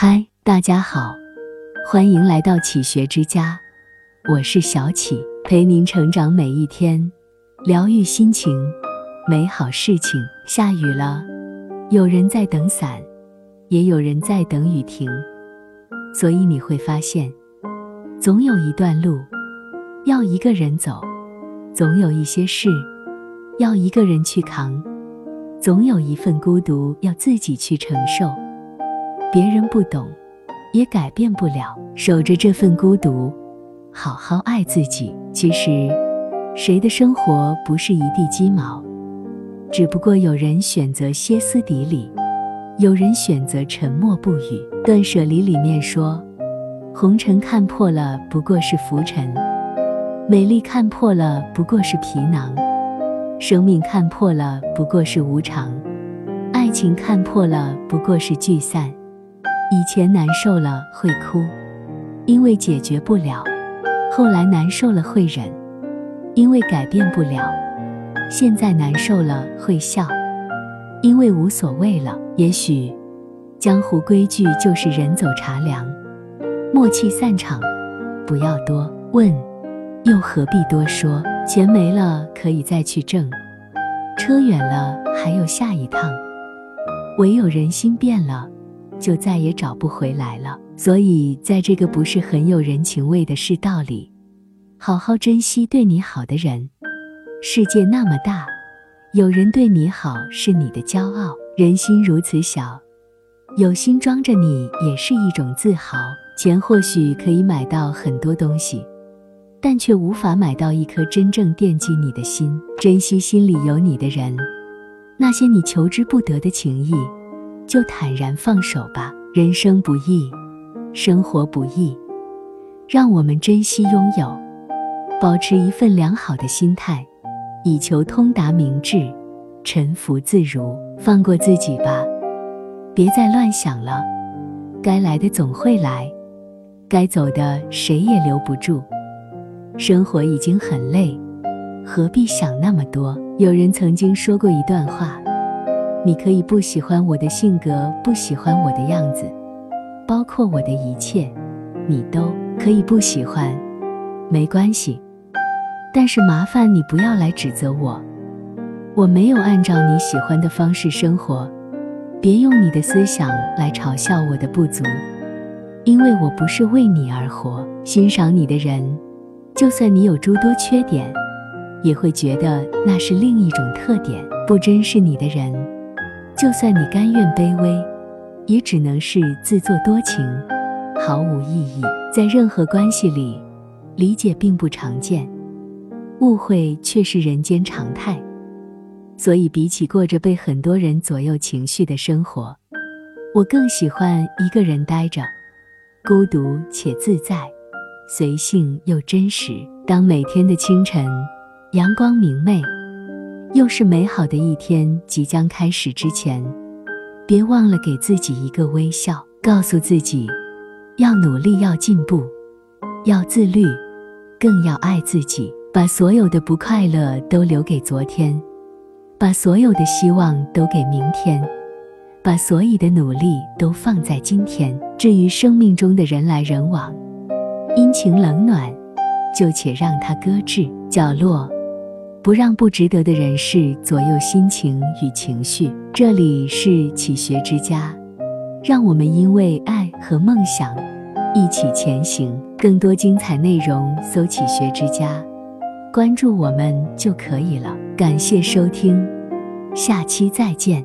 嗨，大家好，欢迎来到启学之家，我是小启，陪您成长每一天，疗愈心情，美好事情。下雨了，有人在等伞，也有人在等雨停，所以你会发现，总有一段路要一个人走，总有一些事要一个人去扛，总有一份孤独要自己去承受。别人不懂，也改变不了。守着这份孤独，好好爱自己。其实，谁的生活不是一地鸡毛？只不过有人选择歇斯底里，有人选择沉默不语。断舍离里面说：“红尘看破了，不过是浮尘；美丽看破了，不过是皮囊；生命看破了，不过是无常；爱情看破了，不过是聚散。”以前难受了会哭，因为解决不了；后来难受了会忍，因为改变不了；现在难受了会笑，因为无所谓了。也许江湖规矩就是人走茶凉，默契散场，不要多问，又何必多说？钱没了可以再去挣，车远了还有下一趟，唯有人心变了。就再也找不回来了。所以，在这个不是很有人情味的世道里，好好珍惜对你好的人。世界那么大，有人对你好是你的骄傲。人心如此小，有心装着你也是一种自豪。钱或许可以买到很多东西，但却无法买到一颗真正惦记你的心。珍惜心里有你的人，那些你求之不得的情谊。就坦然放手吧。人生不易，生活不易，让我们珍惜拥有，保持一份良好的心态，以求通达明智，沉浮自如。放过自己吧，别再乱想了。该来的总会来，该走的谁也留不住。生活已经很累，何必想那么多？有人曾经说过一段话。你可以不喜欢我的性格，不喜欢我的样子，包括我的一切，你都可以不喜欢，没关系。但是麻烦你不要来指责我，我没有按照你喜欢的方式生活，别用你的思想来嘲笑我的不足，因为我不是为你而活。欣赏你的人，就算你有诸多缺点，也会觉得那是另一种特点。不珍视你的人。就算你甘愿卑微，也只能是自作多情，毫无意义。在任何关系里，理解并不常见，误会却是人间常态。所以，比起过着被很多人左右情绪的生活，我更喜欢一个人呆着，孤独且自在，随性又真实。当每天的清晨，阳光明媚。又是美好的一天即将开始之前，别忘了给自己一个微笑，告诉自己要努力，要进步，要自律，更要爱自己。把所有的不快乐都留给昨天，把所有的希望都给明天，把所有的努力都放在今天。至于生命中的人来人往，阴晴冷暖，就且让它搁置角落。不让不值得的人事左右心情与情绪。这里是启学之家，让我们因为爱和梦想一起前行。更多精彩内容，搜“启学之家”，关注我们就可以了。感谢收听，下期再见。